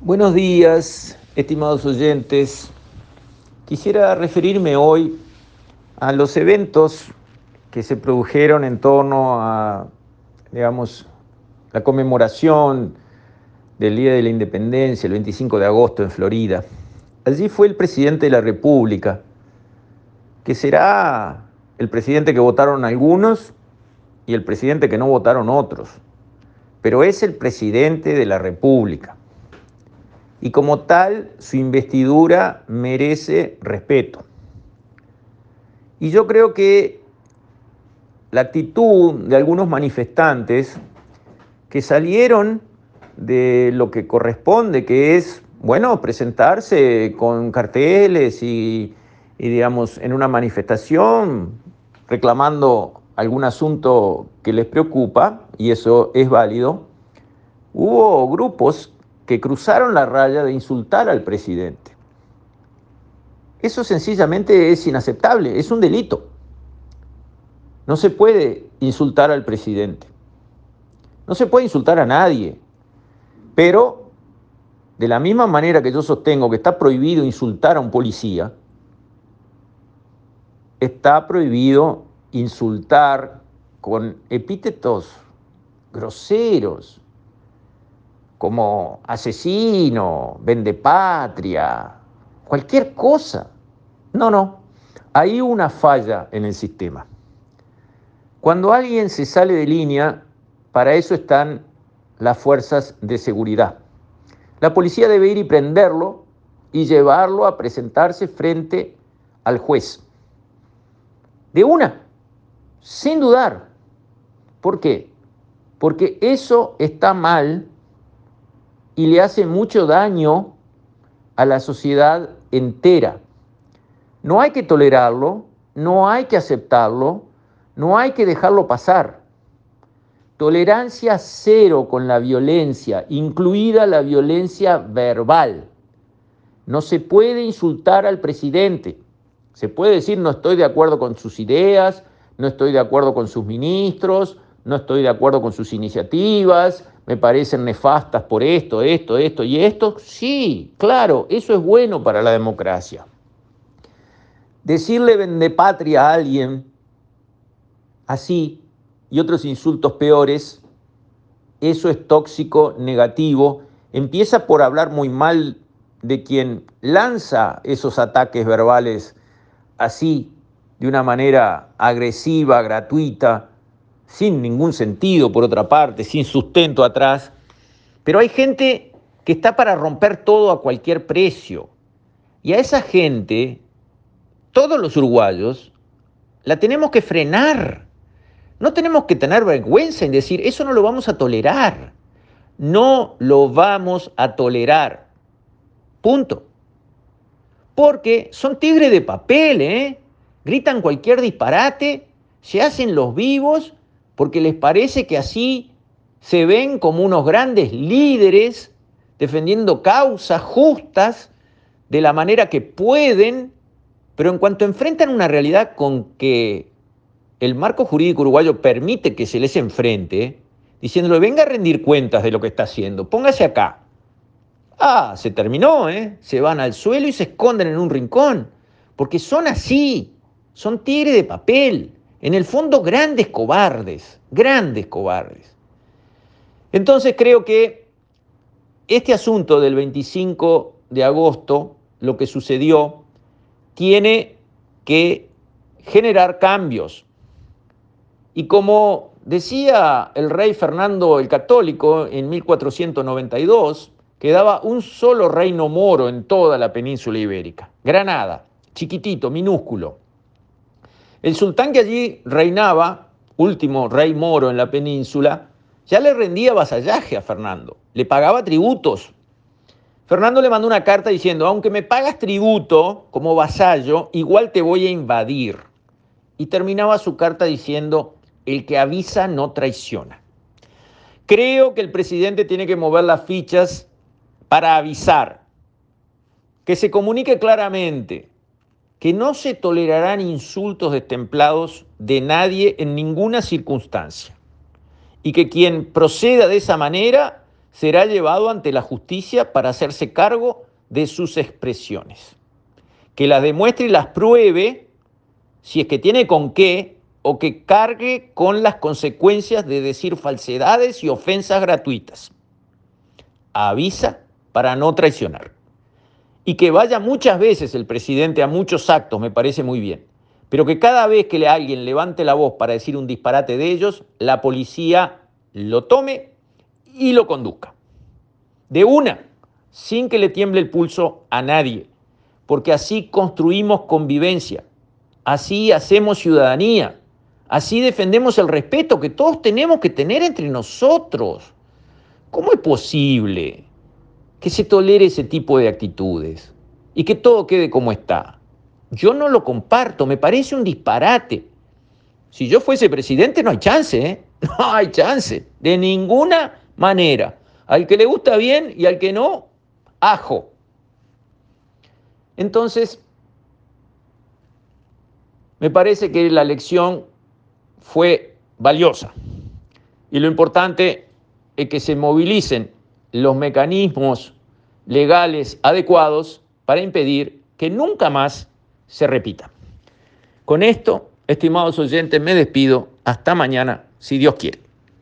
Buenos días, estimados oyentes. Quisiera referirme hoy a los eventos que se produjeron en torno a, digamos, la conmemoración del Día de la Independencia, el 25 de agosto en Florida. Allí fue el presidente de la República, que será el presidente que votaron algunos y el presidente que no votaron otros, pero es el presidente de la República y como tal su investidura merece respeto. Y yo creo que la actitud de algunos manifestantes que salieron de lo que corresponde, que es, bueno, presentarse con carteles y, digamos, en una manifestación reclamando algún asunto que les preocupa, y eso es válido, hubo grupos que cruzaron la raya de insultar al presidente. Eso sencillamente es inaceptable, es un delito. No se puede insultar al presidente. No se puede insultar a nadie. Pero de la misma manera que yo sostengo que está prohibido insultar a un policía, está prohibido insultar con epítetos groseros, como asesino, vende patria, cualquier cosa. No, no, hay una falla en el sistema. Cuando alguien se sale de línea, para eso están las fuerzas de seguridad. La policía debe ir y prenderlo y llevarlo a presentarse frente al juez. De una, sin dudar. ¿Por qué? Porque eso está mal y le hace mucho daño a la sociedad entera. No hay que tolerarlo, no hay que aceptarlo, no hay que dejarlo pasar. Tolerancia cero con la violencia, incluida la violencia verbal. No se puede insultar al presidente. Se puede decir no estoy de acuerdo con sus ideas, no estoy de acuerdo con sus ministros, no estoy de acuerdo con sus iniciativas, me parecen nefastas por esto, esto, esto y esto. Sí, claro, eso es bueno para la democracia. Decirle patria a alguien así y otros insultos peores, eso es tóxico, negativo. Empieza por hablar muy mal de quien lanza esos ataques verbales así, de una manera agresiva, gratuita, sin ningún sentido por otra parte, sin sustento atrás, pero hay gente que está para romper todo a cualquier precio. Y a esa gente, todos los uruguayos, la tenemos que frenar. No tenemos que tener vergüenza en decir, eso no lo vamos a tolerar. No lo vamos a tolerar. Punto. Porque son tigres de papel, ¿eh? Gritan cualquier disparate, se hacen los vivos porque les parece que así se ven como unos grandes líderes defendiendo causas justas de la manera que pueden, pero en cuanto enfrentan una realidad con que el marco jurídico uruguayo permite que se les enfrente, diciéndole, venga a rendir cuentas de lo que está haciendo, póngase acá. Ah, se terminó, ¿eh? Se van al suelo y se esconden en un rincón, porque son así, son tigres de papel. En el fondo, grandes cobardes, grandes cobardes. Entonces creo que este asunto del 25 de agosto, lo que sucedió, tiene que generar cambios. Y como decía el rey Fernando el Católico en 1492, quedaba un solo reino moro en toda la península ibérica, Granada, chiquitito, minúsculo. El sultán que allí reinaba, último rey moro en la península, ya le rendía vasallaje a Fernando, le pagaba tributos. Fernando le mandó una carta diciendo, aunque me pagas tributo como vasallo, igual te voy a invadir. Y terminaba su carta diciendo, el que avisa no traiciona. Creo que el presidente tiene que mover las fichas para avisar, que se comunique claramente, que no se tolerarán insultos destemplados de nadie en ninguna circunstancia y que quien proceda de esa manera será llevado ante la justicia para hacerse cargo de sus expresiones. Que las demuestre y las pruebe si es que tiene con qué o que cargue con las consecuencias de decir falsedades y ofensas gratuitas. Avisa para no traicionar. Y que vaya muchas veces el presidente a muchos actos, me parece muy bien. Pero que cada vez que alguien levante la voz para decir un disparate de ellos, la policía lo tome y lo conduzca. De una, sin que le tiemble el pulso a nadie, porque así construimos convivencia, así hacemos ciudadanía, así defendemos el respeto que todos tenemos que tener entre nosotros. ¿Cómo es posible que se tolere ese tipo de actitudes y que todo quede como está? Yo no lo comparto, me parece un disparate. Si yo fuese presidente no hay chance, ¿eh? No hay chance, de ninguna manera. Al que le gusta bien y al que no, ajo. Entonces, me parece que la lección fue valiosa. Y lo importante es que se movilicen los mecanismos legales adecuados para impedir que nunca más se repita. Con esto, estimados oyentes, me despido. Hasta mañana, si Dios quiere.